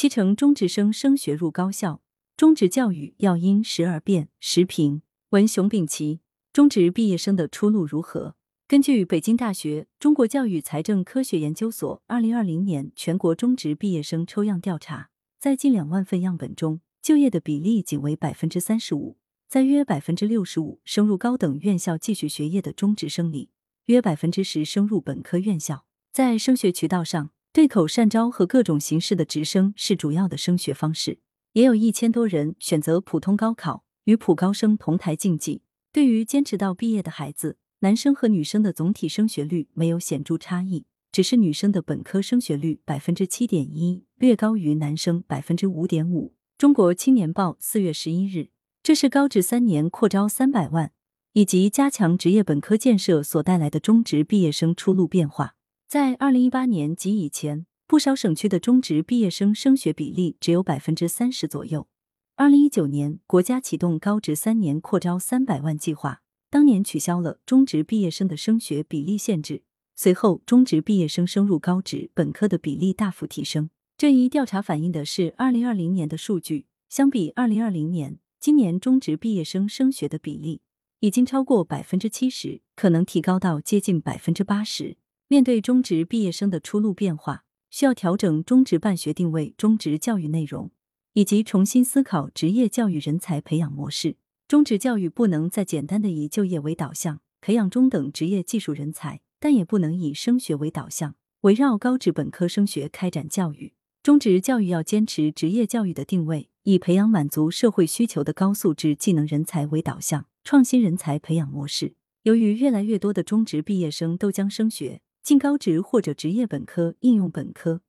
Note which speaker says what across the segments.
Speaker 1: 七成中职生升学入高校，中职教育要因时而变。时评文熊丙奇，中职毕业生的出路如何？根据北京大学中国教育财政科学研究所二零二零年全国中职毕业生抽样调查，在近两万份样本中，就业的比例仅为百分之三十五。在约百分之六十五升入高等院校继续学业的中职生里，约百分之十升入本科院校。在升学渠道上，对口善招和各种形式的直升是主要的升学方式，也有一千多人选择普通高考，与普高生同台竞技。对于坚持到毕业的孩子，男生和女生的总体升学率没有显著差异，只是女生的本科升学率百分之七点一，略高于男生百分之五点五。中国青年报四月十一日。这是高职三年扩招三百万，以及加强职业本科建设所带来的中职毕业生出路变化。在二零一八年及以前，不少省区的中职毕业生升学比例只有百分之三十左右。二零一九年，国家启动高职三年扩招三百万计划，当年取消了中职毕业生的升学比例限制，随后中职毕业生升入高职本科的比例大幅提升。这一调查反映的是二零二零年的数据，相比二零二零年。今年中职毕业生升学的比例已经超过百分之七十，可能提高到接近百分之八十。面对中职毕业生的出路变化，需要调整中职办学定位、中职教育内容，以及重新思考职业教育人才培养模式。中职教育不能再简单的以就业为导向，培养中等职业技术人才，但也不能以升学为导向，围绕高职本科升学开展教育。中职教育要坚持职业教育的定位。以培养满足社会需求的高素质技能人才为导向，创新人才培养模式。由于越来越多的中职毕业生都将升学进高职或者职业本科、应用本科，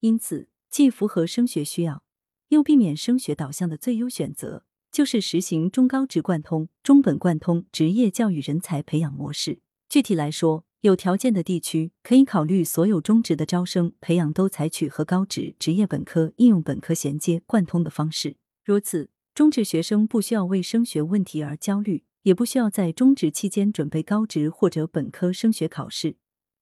Speaker 1: 因此既符合升学需要，又避免升学导向的最优选择，就是实行中高职贯通、中本贯通职业教育人才培养模式。具体来说，有条件的地区可以考虑所有中职的招生培养都采取和高职、职业本科、应用本科衔接贯通的方式。如此，中职学生不需要为升学问题而焦虑，也不需要在中职期间准备高职或者本科升学考试，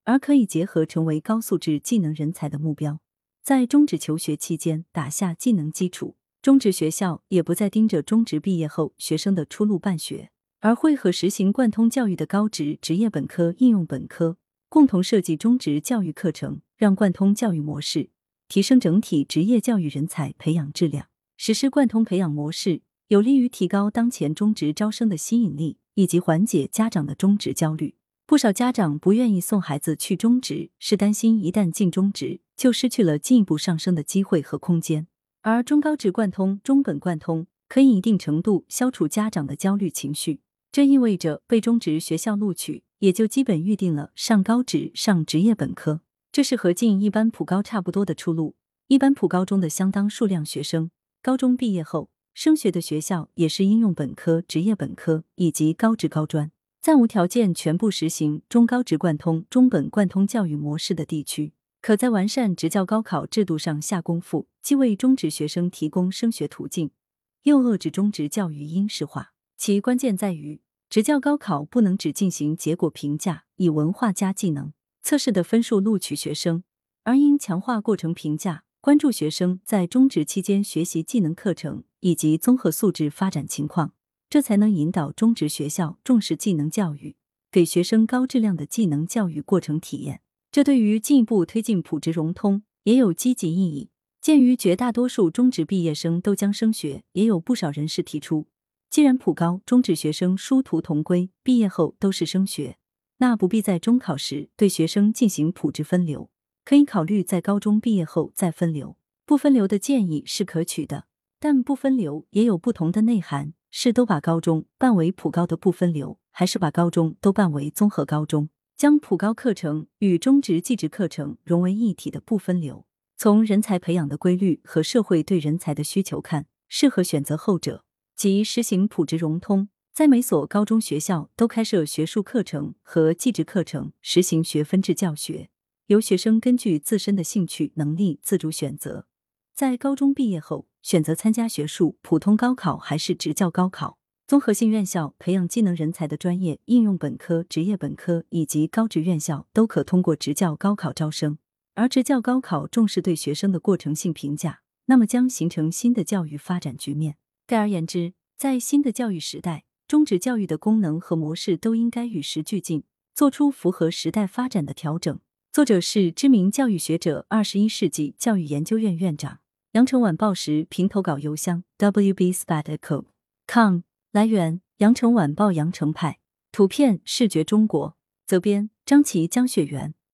Speaker 1: 而可以结合成为高素质技能人才的目标，在中职求学期间打下技能基础。中职学校也不再盯着中职毕业后学生的出路办学。而会和实行贯通教育的高职、职业本科、应用本科共同设计中职教育课程，让贯通教育模式提升整体职业教育人才培养质量。实施贯通培养模式，有利于提高当前中职招生的吸引力，以及缓解家长的中职焦虑。不少家长不愿意送孩子去中职，是担心一旦进中职，就失去了进一步上升的机会和空间。而中高职贯通、中本贯通，可以一定程度消除家长的焦虑情绪。这意味着被中职学校录取，也就基本预定了上高职、上职业本科。这是和进一般普高差不多的出路。一般普高中的相当数量学生，高中毕业后升学的学校也是应用本科、职业本科以及高职高专。暂无条件全部实行中高职贯通、中本贯通教育模式的地区，可在完善职教高考制度上下功夫，既为中职学生提供升学途径，又遏制中职教育应试化。其关键在于。职教高考不能只进行结果评价，以文化加技能测试的分数录取学生，而应强化过程评价，关注学生在中职期间学习技能课程以及综合素质发展情况，这才能引导中职学校重视技能教育，给学生高质量的技能教育过程体验。这对于进一步推进普职融通也有积极意义。鉴于绝大多数中职毕业生都将升学，也有不少人士提出。既然普高中职学生殊途同归，毕业后都是升学，那不必在中考时对学生进行普职分流，可以考虑在高中毕业后再分流。不分流的建议是可取的，但不分流也有不同的内涵：是都把高中办为普高的不分流，还是把高中都办为综合高中，将普高课程与中职技职课程融为一体的不分流？从人才培养的规律和社会对人才的需求看，适合选择后者。即实行普职融通，在每所高中学校都开设学术课程和技职课程，实行学分制教学，由学生根据自身的兴趣能力自主选择，在高中毕业后选择参加学术普通高考还是职教高考。综合性院校培养技能人才的专业应用本科、职业本科以及高职院校都可通过职教高考招生，而职教高考重视对学生的过程性评价。那么将形成新的教育发展局面。概而言之，在新的教育时代，中职教育的功能和模式都应该与时俱进，做出符合时代发展的调整。作者是知名教育学者、二十一世纪教育研究院院长。羊城晚报时评投稿邮箱：wbspatco.com。来源：羊城晚报羊城派。图片：视觉中国。责编：张琪、江雪源。